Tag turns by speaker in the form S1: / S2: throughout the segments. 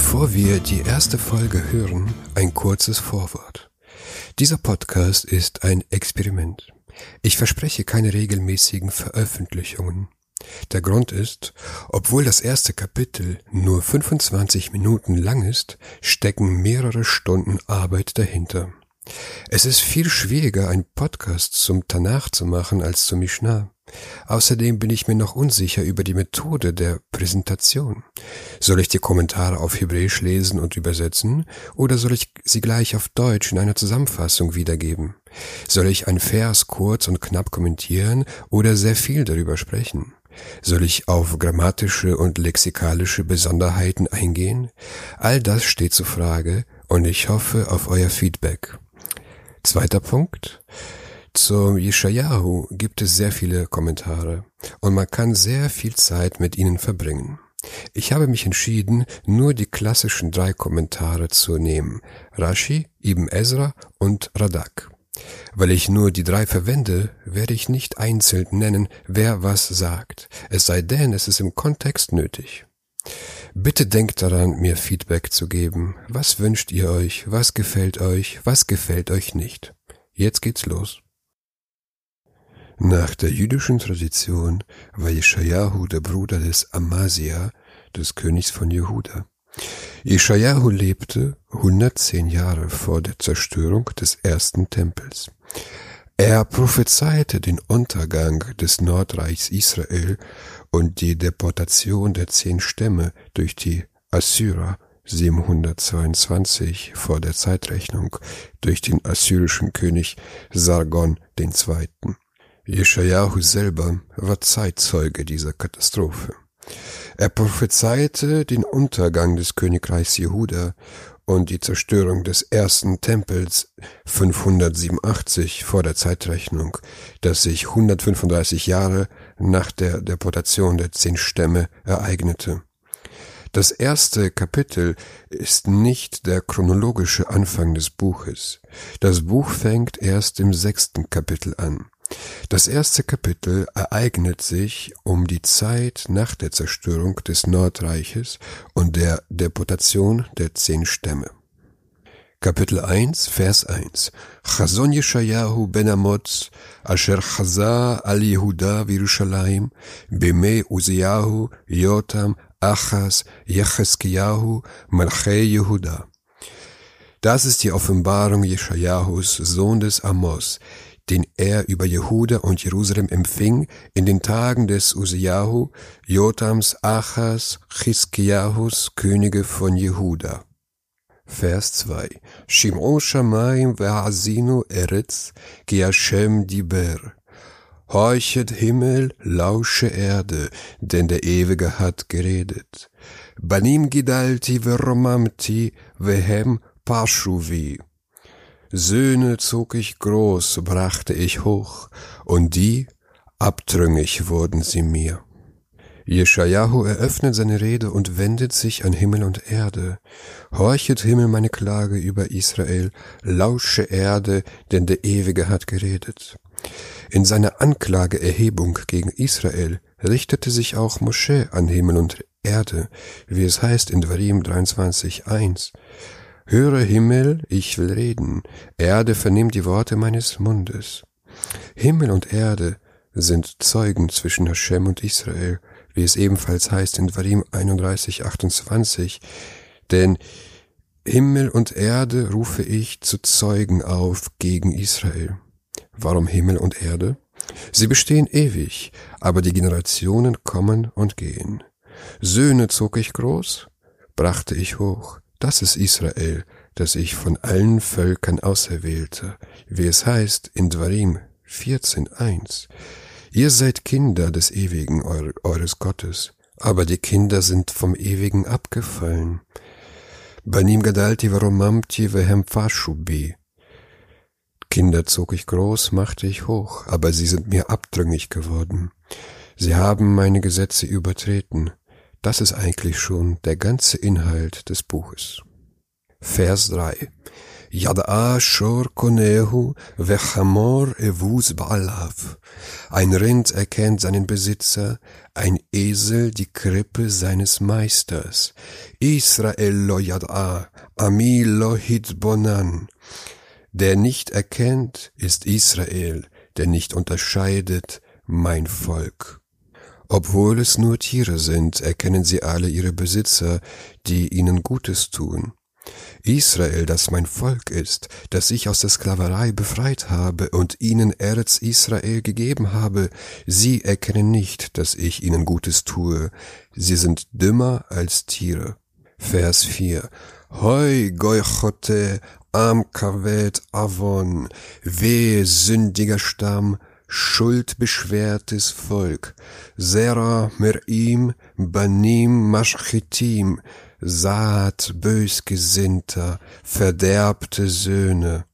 S1: Bevor wir die erste Folge hören, ein kurzes Vorwort. Dieser Podcast ist ein Experiment. Ich verspreche keine regelmäßigen Veröffentlichungen. Der Grund ist, obwohl das erste Kapitel nur 25 Minuten lang ist, stecken mehrere Stunden Arbeit dahinter. Es ist viel schwieriger, einen Podcast zum Tanach zu machen als zum Mishnah. Außerdem bin ich mir noch unsicher über die Methode der Präsentation. Soll ich die Kommentare auf Hebräisch lesen und übersetzen oder soll ich sie gleich auf Deutsch in einer Zusammenfassung wiedergeben? Soll ich ein Vers kurz und knapp kommentieren oder sehr viel darüber sprechen? Soll ich auf grammatische und lexikalische Besonderheiten eingehen? All das steht zur Frage und ich hoffe auf euer Feedback. Zweiter Punkt. Zum Yeshayahu gibt es sehr viele Kommentare und man kann sehr viel Zeit mit ihnen verbringen. Ich habe mich entschieden, nur die klassischen drei Kommentare zu nehmen. Rashi, Ibn Ezra und Radak. Weil ich nur die drei verwende, werde ich nicht einzeln nennen, wer was sagt, es sei denn, es ist im Kontext nötig. Bitte denkt daran, mir Feedback zu geben. Was wünscht ihr euch? Was gefällt euch? Was gefällt euch nicht? Jetzt geht's los. Nach der jüdischen Tradition war Jeschajahu der Bruder des Amasia, des Königs von Jehuda. Jeschajahu lebte 110 Jahre vor der Zerstörung des ersten Tempels. Er prophezeite den Untergang des Nordreichs Israel und die Deportation der zehn Stämme durch die Assyrer 722 vor der Zeitrechnung durch den assyrischen König Sargon II. Jeschajahu selber war Zeitzeuge dieser Katastrophe. Er prophezeite den Untergang des Königreichs Jehuda und die Zerstörung des ersten Tempels 587 vor der Zeitrechnung, das sich 135 Jahre nach der Deportation der zehn Stämme ereignete. Das erste Kapitel ist nicht der chronologische Anfang des Buches. Das Buch fängt erst im sechsten Kapitel an. Das erste Kapitel ereignet sich um die Zeit nach der Zerstörung des Nordreiches und der Deportation der zehn Stämme. Kapitel 1, Vers 1 Chazon Yeshayahu ben Amotz, asher chaza al Yehuda v'Yerushalayim, b'mei Uziyahu, Yotam, Achas, Yecheskiyahu, Malchei Yehuda. Das ist die Offenbarung Jeschajahus, Sohn des Amos, den er über Jehuda und Jerusalem empfing in den Tagen des Uziyahu, Jotams, Achas, Chiskiahus, Könige von Jehuda. Vers 2 Shim'o Shamayim ve'azinu eretz, ki Hashem diber. Horchet Himmel, lausche Erde, denn der Ewige hat geredet. Banim gidalti veromamti vehem pashuvi. Söhne zog ich groß, brachte ich hoch, und die, abtrüngig wurden sie mir. Jeschajahu eröffnet seine Rede und wendet sich an Himmel und Erde. Horchet Himmel meine Klage über Israel, lausche Erde, denn der Ewige hat geredet. In seiner Anklageerhebung gegen Israel richtete sich auch Moschee an Himmel und Erde, wie es heißt in Dvarim 23.1. Höre Himmel, ich will reden, Erde vernimm die Worte meines Mundes. Himmel und Erde sind Zeugen zwischen Hashem und Israel, wie es ebenfalls heißt in Dvarim 31, 28, denn Himmel und Erde rufe ich zu Zeugen auf gegen Israel. Warum Himmel und Erde? Sie bestehen ewig, aber die Generationen kommen und gehen. Söhne zog ich groß, brachte ich hoch, das ist Israel, das ich von allen Völkern auserwählte, wie es heißt in Dvarim 14.1. Ihr seid Kinder des Ewigen eures Gottes, aber die Kinder sind vom Ewigen abgefallen. Banim gadalti varomamti vehem fashubi. Kinder zog ich groß, machte ich hoch, aber sie sind mir abdrüngig geworden. Sie haben meine Gesetze übertreten. Das ist eigentlich schon der ganze Inhalt des Buches. Vers 3 Yad'a shor konehu vechamor evus ba'alav. Ein Rind erkennt seinen Besitzer, ein Esel die Krippe seines Meisters. Israel lo yad'a, ami lo hitbonan. Der nicht erkennt, ist Israel, der nicht unterscheidet, mein Volk. Obwohl es nur Tiere sind, erkennen sie alle ihre Besitzer, die ihnen Gutes tun. Israel, das mein Volk ist, das ich aus der Sklaverei befreit habe und ihnen Erz Israel gegeben habe, sie erkennen nicht, dass ich ihnen Gutes tue, sie sind dümmer als Tiere. Vers 4 Hoi goichote am kavet avon, weh sündiger Stamm, schuldbeschwertes Volk, Sera Merim, Banim Maschitim, Saat bösgesinnter, verderbte Söhne.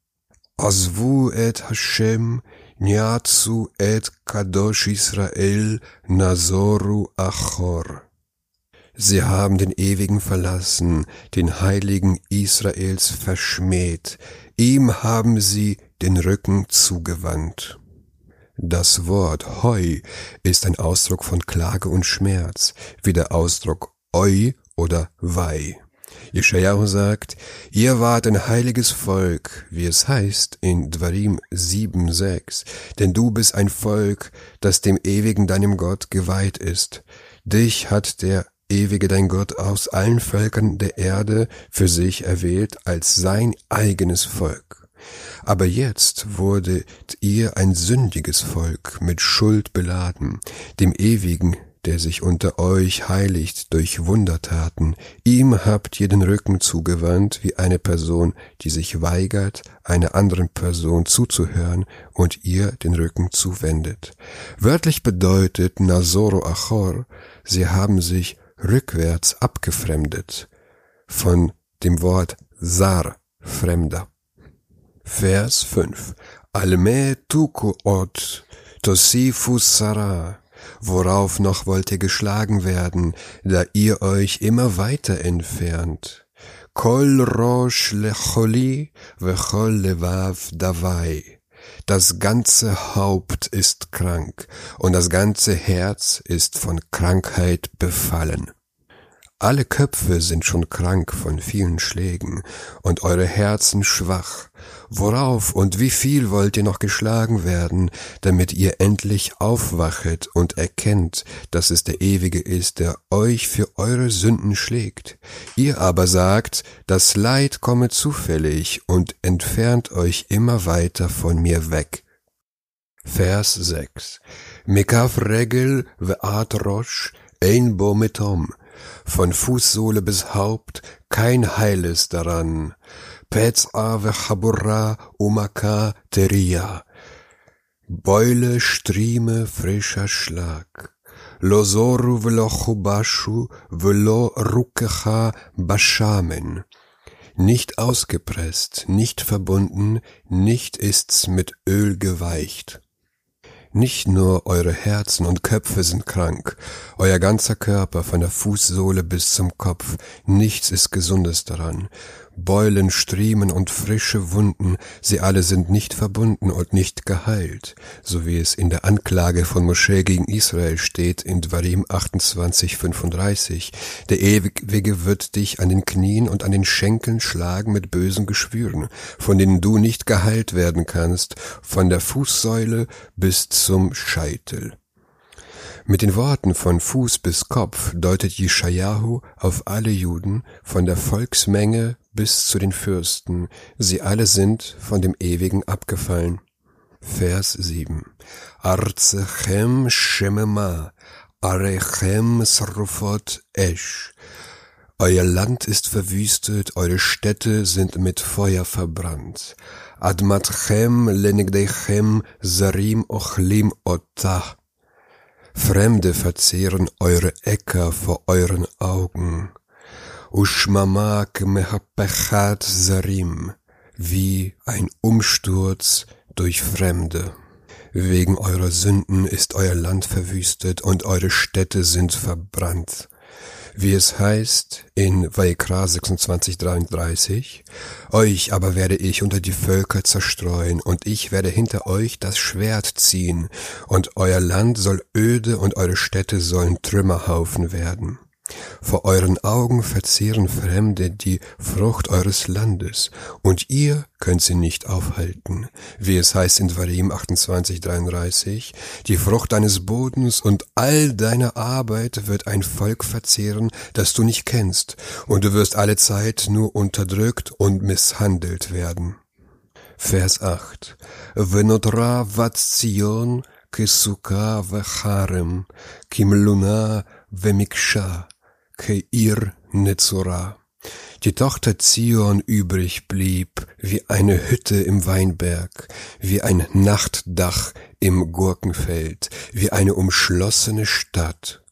S1: Asvu et Hashem, Nyatsu et Kadosh Israel, Nazoru Achor. Sie haben den Ewigen verlassen, den Heiligen Israels verschmäht, ihm haben sie den Rücken zugewandt. Das Wort Heu ist ein Ausdruck von Klage und Schmerz, wie der Ausdruck Eu oder Wei. Jeschajahu sagt, ihr wart ein heiliges Volk, wie es heißt in Dvarim 7,6, denn du bist ein Volk, das dem ewigen deinem Gott geweiht ist. Dich hat der ewige dein Gott aus allen Völkern der Erde für sich erwählt als sein eigenes Volk. Aber jetzt wurdet ihr ein sündiges Volk mit Schuld beladen, dem ewigen der sich unter euch heiligt durch Wundertaten, ihm habt ihr den Rücken zugewandt wie eine Person, die sich weigert, einer anderen Person zuzuhören und ihr den Rücken zuwendet. Wörtlich bedeutet Nasoro Achor, sie haben sich rückwärts abgefremdet, von dem Wort Sar, Fremder. Vers 5. Alme tuku ot, tosifu sara, worauf noch wollt ihr geschlagen werden, da ihr euch immer weiter entfernt. Kol rosh lecholi vechol levav davai. Das ganze Haupt ist krank und das ganze Herz ist von Krankheit befallen. Alle Köpfe sind schon krank von vielen Schlägen und eure Herzen schwach. Worauf und wie viel wollt ihr noch geschlagen werden, damit ihr endlich aufwachet und erkennt, dass es der Ewige ist, der euch für eure Sünden schlägt. Ihr aber sagt, das Leid komme zufällig und entfernt euch immer weiter von mir weg. Vers 6 Mekav regel ve'at ein bo metom von Fußsohle bis Haupt kein Heiles daran. Pez'a v'chaburra umaka teria. Beule, Strieme, frischer Schlag. Lo zoru v'lo chubashu v'lo rukecha bashamen. Nicht ausgepresst, nicht verbunden, nicht ist's mit Öl geweicht. Nicht nur eure Herzen und Köpfe sind krank, euer ganzer Körper von der Fußsohle bis zum Kopf, nichts ist Gesundes daran. Beulen, Striemen und frische Wunden, sie alle sind nicht verbunden und nicht geheilt, so wie es in der Anklage von Moschee gegen Israel steht in Dvarim 28,35. Der Ewige wird dich an den Knien und an den Schenkeln schlagen mit bösen Geschwüren, von denen du nicht geheilt werden kannst, von der Fußsäule bis zum Scheitel. Mit den Worten von Fuß bis Kopf deutet Jeschajahu auf alle Juden, von der Volksmenge bis zu den Fürsten, sie alle sind von dem Ewigen abgefallen. Vers 7 Arzechem Shemema, Arechem Srufot Esh. Euer Land ist verwüstet, eure Städte sind mit Feuer verbrannt. Admatchem lenigdechem zarim ochlim otah. Fremde verzehren eure Äcker vor euren Augen. Ushmamak mehapechat sarim, wie ein Umsturz durch Fremde. Wegen eurer Sünden ist euer Land verwüstet und eure Städte sind verbrannt. wie es heißt in Vaikra 26,33, euch aber werde ich unter die Völker zerstreuen, und ich werde hinter euch das Schwert ziehen, und euer Land soll öde und eure Städte sollen Trümmerhaufen werden. Vor euren Augen verzehren Fremde die Frucht eures Landes, und ihr könnt sie nicht aufhalten, wie es heißt in Varim 28,33, die Frucht deines Bodens und all deiner Arbeit wird ein Volk verzehren, das du nicht kennst, und du wirst alle Zeit nur unterdrückt und misshandelt werden. Vers 8 Venotra vatzion kisuka vacharem, kimluna vemiksha, Keir Netzora. Die Tochter Zion übrig blieb, wie eine Hütte im Weinberg, wie ein Nachtdach im Gurkenfeld, wie eine umschlossene Stadt.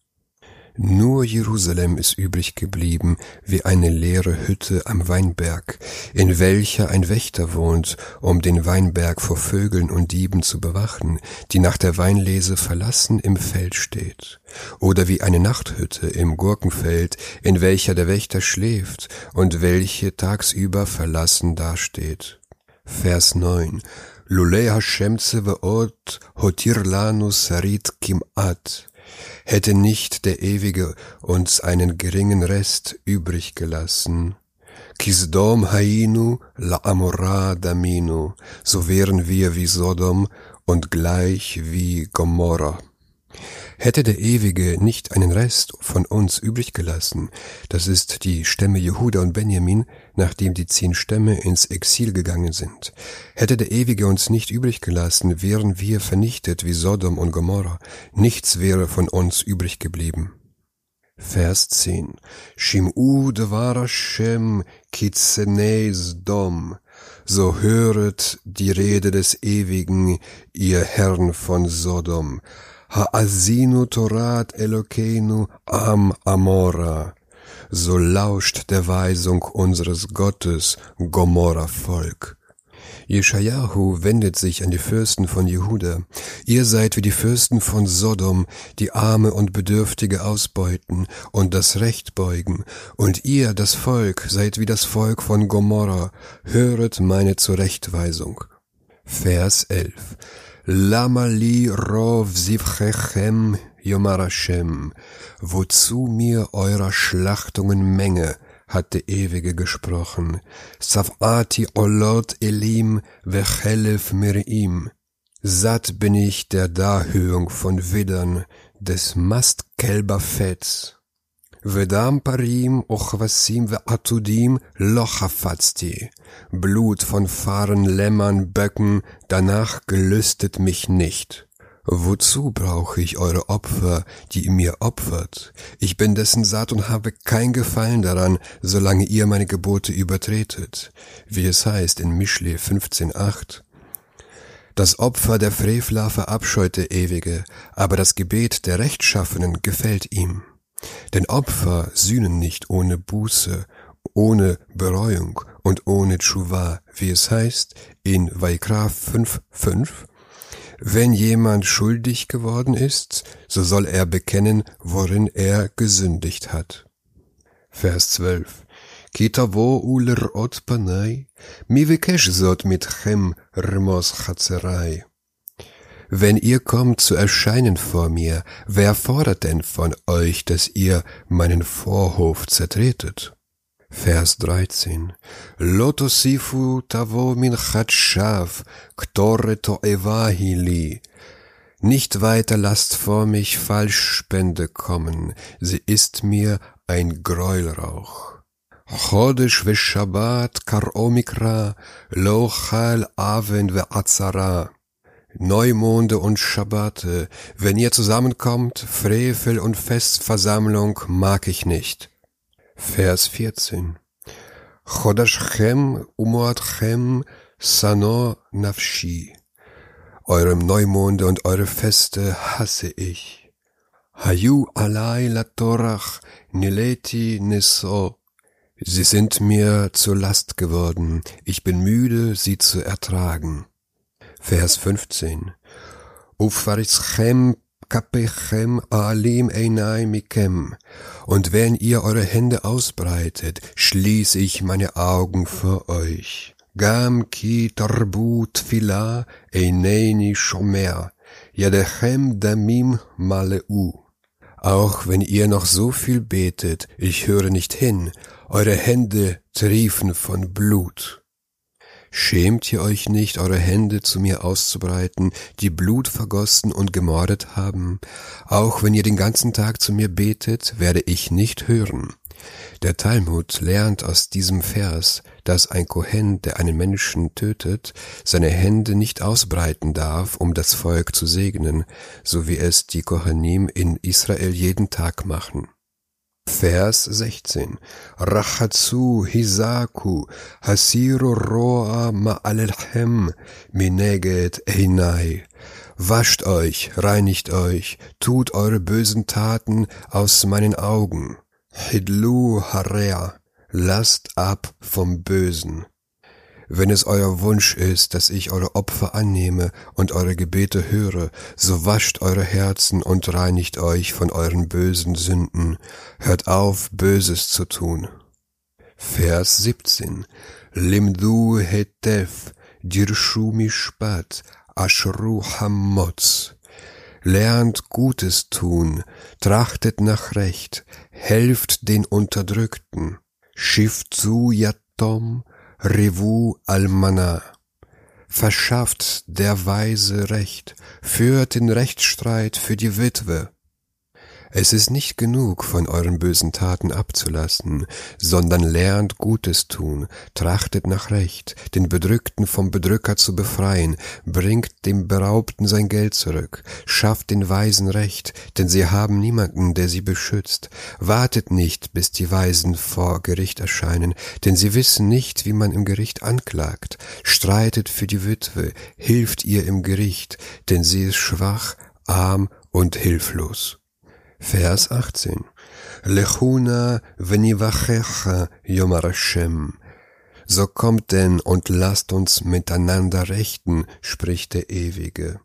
S1: Nur Jerusalem ist übrig geblieben, wie eine leere Hütte am Weinberg, in welcher ein Wächter wohnt, um den Weinberg vor Vögeln und Dieben zu bewachen, die nach der Weinlese verlassen im Feld steht. Oder wie eine Nachthütte im Gurkenfeld, in welcher der Wächter schläft und welche tagsüber verlassen dasteht. Vers 9 Lulei Hashem Tzevaot hotir lanu sarit kim'at hätte nicht der Ewige uns einen geringen Rest übrig gelassen. Kisdom hainu la amora daminu, so wären wir wie Sodom und gleich wie Gomorra. Hätte der Ewige nicht einen Rest von uns übrig gelassen, das ist die Stämme Jehuda und Benjamin, nachdem die zehn Stämme ins Exil gegangen sind. Hätte der Ewige uns nicht übrig gelassen, wären wir vernichtet wie Sodom und Gomorra. Nichts wäre von uns übrig geblieben. Vers 10. Shim'u devar Hashem kitzenei Dom. So höret die Rede des Ewigen, ihr Herrn von Sodom. Ha'azinu Torat Elokeinu am Amora. So lauscht der Weisung unseres Gottes, Gomorra Volk. Jeschajahu wendet sich an die Fürsten von Jehuda. Ihr seid wie die Fürsten von Sodom, die Arme und Bedürftige ausbeuten und das Recht beugen. Und ihr, das Volk, seid wie das Volk von Gomorra. Höret meine Zurechtweisung. Vers 11. Lama li rov sivchechem Yomar Hashem, wozu mir eurer Schlachtungen Menge, hat der Ewige gesprochen. Savati olot elim vechelef mirim. Satt bin ich der Darhöhung von Widdern, des Mastkälberfetts. Vedam parim ochvasim ve'atudim lochafatzti. Blut von Fahren, Lämmern, Böcken, danach gelüstet mich nicht. Wozu brauche ich eure Opfer, die ihr mir opfert? Ich bin dessen satt und habe kein Gefallen daran, solange ihr meine Gebote übertretet. Wie es heißt in Mischle 15,8. Das Opfer der Frevler verabscheut der Ewige, aber das Gebet der Rechtschaffenen gefällt ihm. Denn Opfer sühnen nicht ohne Buße, ohne Bereuung und ohne Tshuva, wie es heißt in Vaikra 5,5. Wenn jemand schuldig geworden ist, so soll er bekennen, worin er gesündigt hat. Vers 12. Kitavo uler ot panai, mi vekesh zot mitchem rmos chatzerai. Wenn ihr kommt zu erscheinen vor mir, wer fordert denn von euch, dass ihr meinen Vorhof zertretet? Vers 13. Lotosifu tavo min chatschav, ktore to'evahi Nicht weiter lasst vor mich Falschspende kommen, sie ist mir ein Gräuelrauch. Chodesh ve Shabbat kar omikra, lo chal aven ve azara. Neumonde und Schabbate, wenn ihr zusammenkommt, Frevel und Festversammlung mag ich nicht. Vers 14. Chodashchem umoatchem sano nafshi. Eurem Neumonde und eure Feste hasse ich. Hayu alai latorach nileti neso. Sie sind mir zur Last geworden, ich bin müde, sie zu ertragen. Vers 15. Ufarischem kapechem alim einai mikem. Und wenn ihr eure Hände ausbreitet, schließe ich meine Augen für euch. Gam ki tarbu tfila eineini shomer, yadechem damim maleu. Auch wenn ihr noch so viel betet, ich höre nicht hin, eure Hände triefen von Blut. Schämt ihr euch nicht, eure Hände zu mir auszubreiten, die Blut vergossen und gemordet haben? Auch wenn ihr den ganzen Tag zu mir betet, werde ich nicht hören. Der Talmud lernt aus diesem Vers, dass ein Kohen, der einen Menschen tötet, seine Hände nicht ausbreiten darf, um das Volk zu segnen, so wie es die Kohanim in Israel jeden Tag machen. Vers 16. Rachatsu hisaku hasiru roa ma'alelhem mineget einai. Wascht euch, reinigt euch, tut eure bösen Taten aus meinen Augen. Hidlu harea, lasst ab vom Bösen. Wenn es euer Wunsch ist, dass ich eure Opfer annehme und eure Gebete höre, so wascht eure Herzen und reinigt euch von euren bösen Sünden. Hört auf, Böses zu tun. Vers 17. Limdu hetef, dirshu mishpat, ashru hamotz. Lernt Gutes tun, trachtet nach Recht, helft den Unterdrückten. Shifzu yatom, Revu Almana. Verschafft der Weise Recht, führt den Rechtsstreit für die Witwe, es ist nicht genug, von euren bösen Taten abzulassen, sondern lernt Gutes tun, trachtet nach Recht, den Bedrückten vom Bedrücker zu befreien, bringt dem Beraubten sein Geld zurück, schafft den Weisen Recht, denn sie haben niemanden, der sie beschützt. Wartet nicht, bis die Weisen vor Gericht erscheinen, denn sie wissen nicht, wie man im Gericht anklagt. Streitet für die Witwe, hilft ihr im Gericht, denn sie ist schwach, arm und hilflos. Vers 18. Lechuna venivachecha yomar Hashem. So kommt denn und lasst uns miteinander rechten, spricht der Ewige.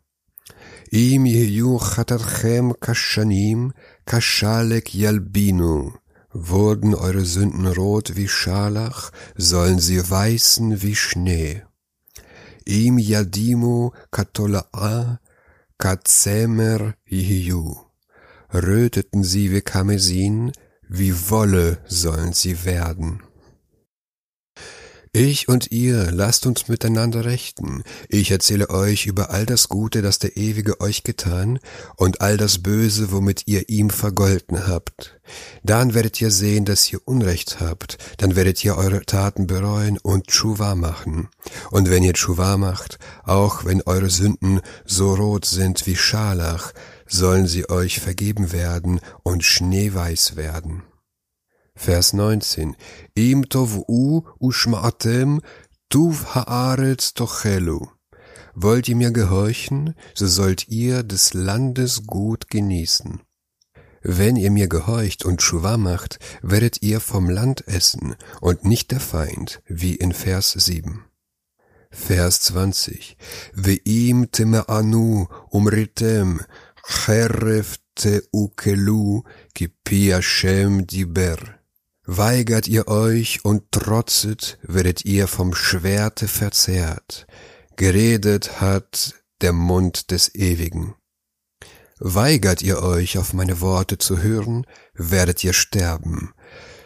S1: Im yehu chatarchem kashanim kashalek yalbinu. Wurden eure Sünden rot wie Scharlach, sollen sie weißen wie Schnee. Im yadimu katola'a katzemer yehu röteten sie wie Karmesin, wie Wolle sollen sie werden. Ich und ihr, lasst uns miteinander rechten. Ich erzähle euch über all das Gute, das der Ewige euch getan, und all das Böse, womit ihr ihm vergolten habt. Dann werdet ihr sehen, dass ihr Unrecht habt, dann werdet ihr eure Taten bereuen und Tschuwa machen. Und wenn ihr Tschuwa macht, auch wenn eure Sünden so rot sind wie Scharlach, sollen sie euch vergeben werden und schneeweiß werden. Vers 19. Im tovu ushma'atem tuv haaretz tochelu. Wollt ihr mir gehorchen, so sollt ihr des Landes gut genießen. Wenn ihr mir gehorcht und Schuwa macht, werdet ihr vom Land essen und nicht der Feind, wie in Vers 7. Vers 20. Ve'im teme'anu umritem Cheref teukelu kipi Hashem diber. Weigert ihr euch und trotzet, werdet ihr vom Schwerte verzehrt. Geredet hat der Mund des Ewigen. Weigert ihr euch, auf meine Worte zu hören, werdet ihr sterben.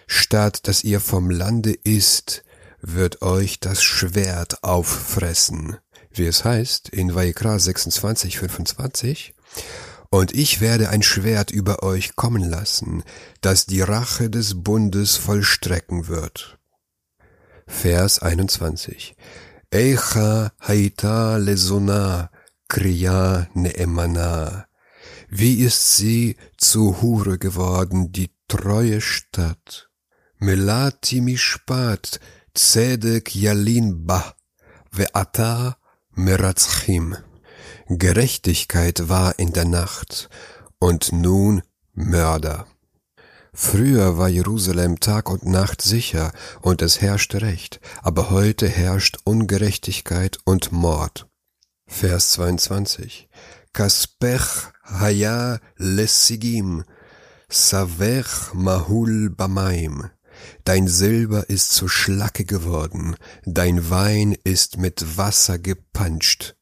S1: Statt dass ihr vom Lande isst, wird euch das Schwert auffressen. Wie es heißt in Vaikra 26, 25. Und ich werde ein Schwert über euch kommen lassen, das die Rache des Bundes vollstrecken wird. Vers 21. Eicha haita lesona kriya neemana. Wie ist sie zu Hure geworden, die treue Stadt? Melati mishpat tzedek yalin ba, ve'ata meratzchim. Gerechtigkeit war in der Nacht und nun Mörder. Früher war Jerusalem Tag und Nacht sicher und es herrschte Recht, aber heute herrscht Ungerechtigkeit und Mord. Vers 22. kaspech haya lessigim, savech mahul bamaim. Dein Silber ist zu Schlacke geworden, dein Wein ist mit Wasser gepanscht.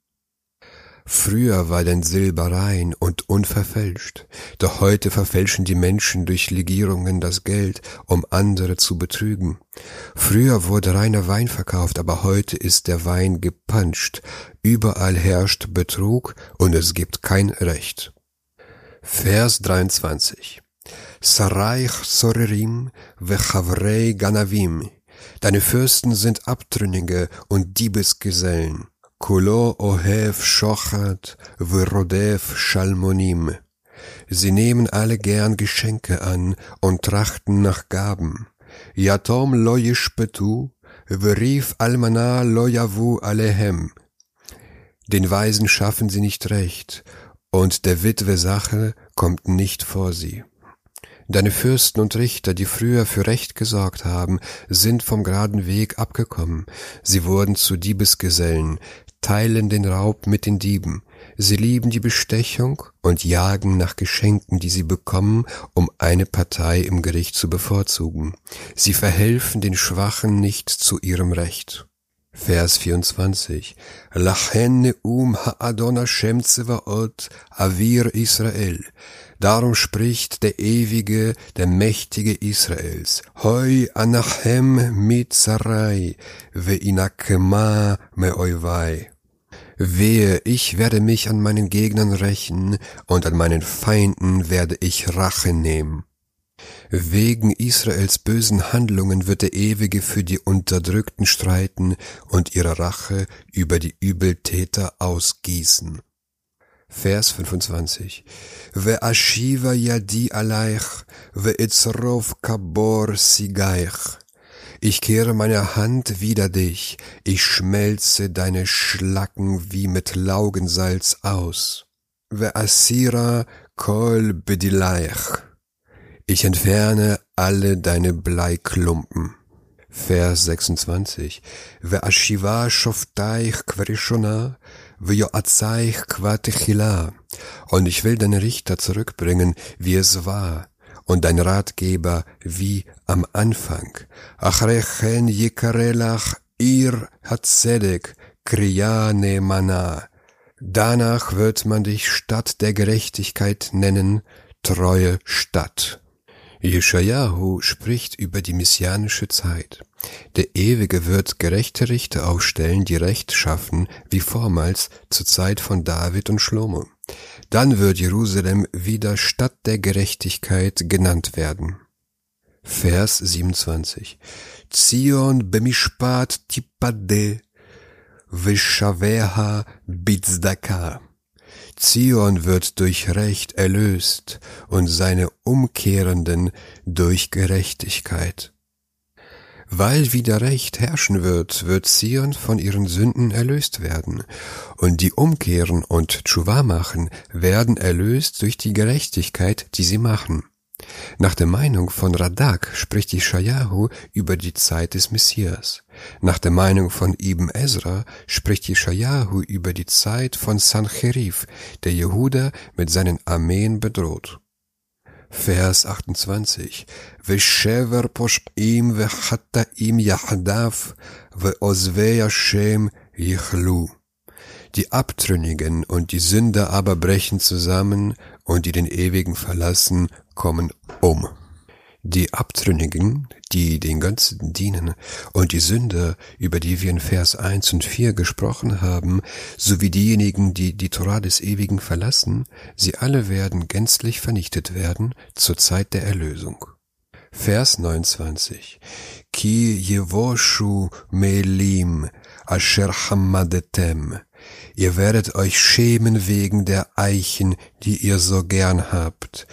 S1: Früher war dein Silber rein und unverfälscht, doch heute verfälschen die Menschen durch Legierungen das Geld, um andere zu betrügen. Früher wurde reiner Wein verkauft, aber heute ist der Wein gepanscht, überall herrscht Betrug und es gibt kein Recht. Vers 23 Saraich Sorerim vechavrei Ganavim. Deine Fürsten sind Abtrünnige und Diebesgesellen. Kulo ohev shochat v'rodev shalmonim. Sie nehmen alle gern Geschenke an und trachten nach Gaben. Yatom lo yishpetu, v'rif almana lo alehem. Den Weisen schaffen sie nicht recht, und der Witwe Sache kommt nicht vor sie. Deine Fürsten und Richter, die früher für Recht gesorgt haben, sind vom geraden Weg abgekommen. Sie wurden zu Diebesgesellen, teilen den Raub mit den Dieben. Sie lieben die Bestechung und jagen nach Geschenken, die sie bekommen, um eine Partei im Gericht zu bevorzugen. Sie verhelfen den Schwachen nicht zu ihrem Recht. Vers 24. Lachen um ha'adon Hashem Tzevaot avir Israel. Darum spricht der Ewige, der Mächtige Israels. Hoi anachem mitzarai, ve'inakema me'oivai. Wehe, ich werde mich an meinen Gegnern rächen, und an meinen Feinden werde ich Rache nehmen. Wegen Israels bösen Handlungen wird der Ewige für die Unterdrückten streiten und ihre Rache über die Übeltäter ausgießen. Vers 25. Ve'ashiva yadi aleich, ve'itzrov kabor sigaich. Ich kehre meine Hand wider dich, ich schmelze deine Schlacken wie mit Laugensalz aus. Ve'asira kol bedileich. Ich entferne alle deine Bleiklumpen. Vers 26. Ve'ashiva shoftaich kvarishona, ve'yoatzaich kvatechila. Und ich will deine Richter zurückbringen, wie es war, und dein Ratgeber wie am Anfang. Achrechen yikarelach ir hatzedek kriyane mana. Danach wird man dich Stadt der Gerechtigkeit nennen, treue Stadt. Jeschajahu spricht über die messianische Zeit. Der Ewige wird gerechte Richter aufstellen, die Recht schaffen, wie vormals zur Zeit von David und Schlomo. Dann wird Jerusalem wieder Stadt der Gerechtigkeit genannt werden. Vers 27. Zion bemishpat tipade, vishaveha bizdaka. Zion wird durch Recht erlöst und seine Umkehrenden durch Gerechtigkeit. Weil wieder Recht herrschen wird, wird Zion von ihren Sünden erlöst werden, und die umkehren und Tschuwa machen, werden erlöst durch die Gerechtigkeit, die sie machen. Nach der Meinung von Radak spricht Ishayahu über die Zeit des Messias. Nach der Meinung von Ibn Ezra spricht Ishayahu über die Zeit von Sancherif, der Jehuda mit seinen Armeen bedroht. Vers 28. Veshever posh'im vechatta'im yachdav ve'ozvei Hashem yichlu. Die Abtrünnigen und die Sünder aber brechen zusammen und die den Ewigen verlassen, kommen um. Die Abtrünnigen, die den Götzen dienen, und die Sünder, über die wir in Vers 1 und 4 gesprochen haben, sowie diejenigen, die die Torah des Ewigen verlassen, sie alle werden gänzlich vernichtet werden zur Zeit der Erlösung. Vers 29. Ki yevoshu melim asher hamadetem. Ihr werdet euch schämen wegen der Eichen, die ihr so gern habt.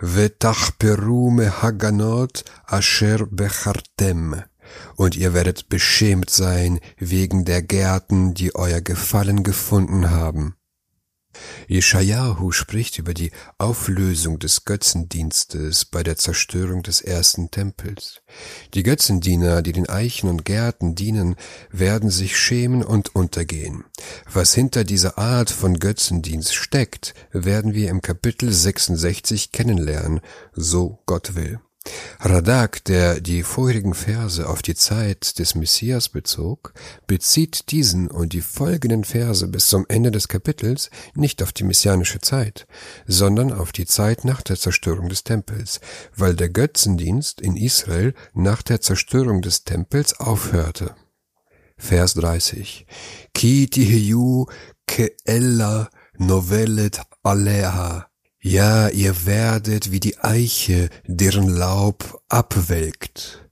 S1: Vetachperu mehaganot asher bechartem. Und ihr werdet beschämt sein wegen der Gärten, die euer Gefallen gefunden haben. Jeschajahu spricht über die Auflösung des Götzendienstes bei der Zerstörung des ersten Tempels. Die Götzendiener, die den Eichen und Gärten dienen, werden sich schämen und untergehen. Was hinter dieser Art von Götzendienst steckt, werden wir im Kapitel 66 kennenlernen, so Gott will. Radak, der die vorherigen Verse auf die Zeit des Messias bezog, bezieht diesen und die folgenden Verse bis zum Ende des Kapitels nicht auf die messianische Zeit, sondern auf die Zeit nach der Zerstörung des Tempels, weil der Götzendienst in Israel nach der Zerstörung des Tempels aufhörte. Vers 30. Ki tihiyu ke ella novellet aleha ja, ihr werdet wie die Eiche, deren Laub abwelkt.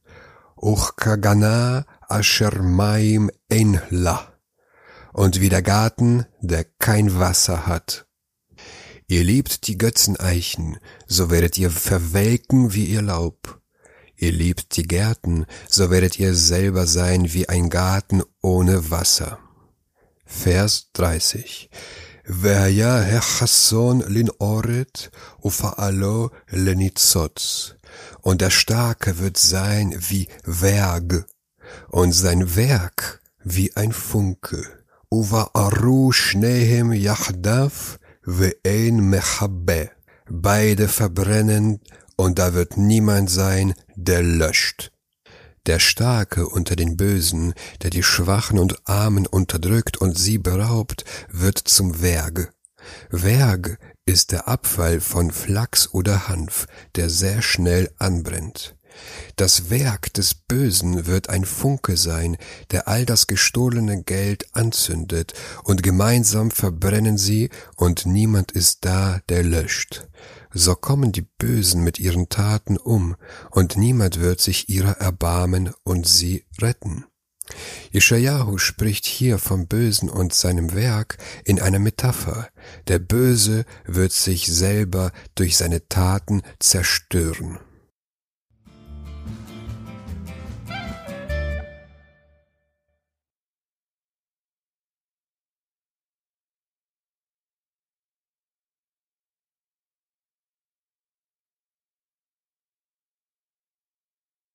S1: Uchkagana asher maim enla. Und wie der Garten, der kein Wasser hat. Ihr liebt die Götzeneichen, so werdet ihr verwelken wie ihr Laub. Ihr liebt die Gärten, so werdet ihr selber sein wie ein Garten ohne Wasser. Vers 30 והיה החסון לנעורת ופעלו לניצוץ. Und der Starke wird sein wie Werg und sein Werk wie ein Funke. Uva'aru shnehem yachdav ve'ein mechabe. Beide verbrennen und da wird niemand sein, der löscht. Der Starke unter den Bösen, der die Schwachen und Armen unterdrückt und sie beraubt, wird zum Werg. Werg ist der Abfall von Flachs oder Hanf, der sehr schnell anbrennt. Das Werk des Bösen wird ein Funke sein, der all das gestohlene Geld anzündet, und gemeinsam verbrennen sie, und niemand ist da, der löscht so kommen die Bösen mit ihren Taten um, und niemand wird sich ihrer erbarmen und sie retten. Ishayahu spricht hier vom Bösen und seinem Werk in einer Metapher. Der Böse wird sich selber durch seine Taten zerstören.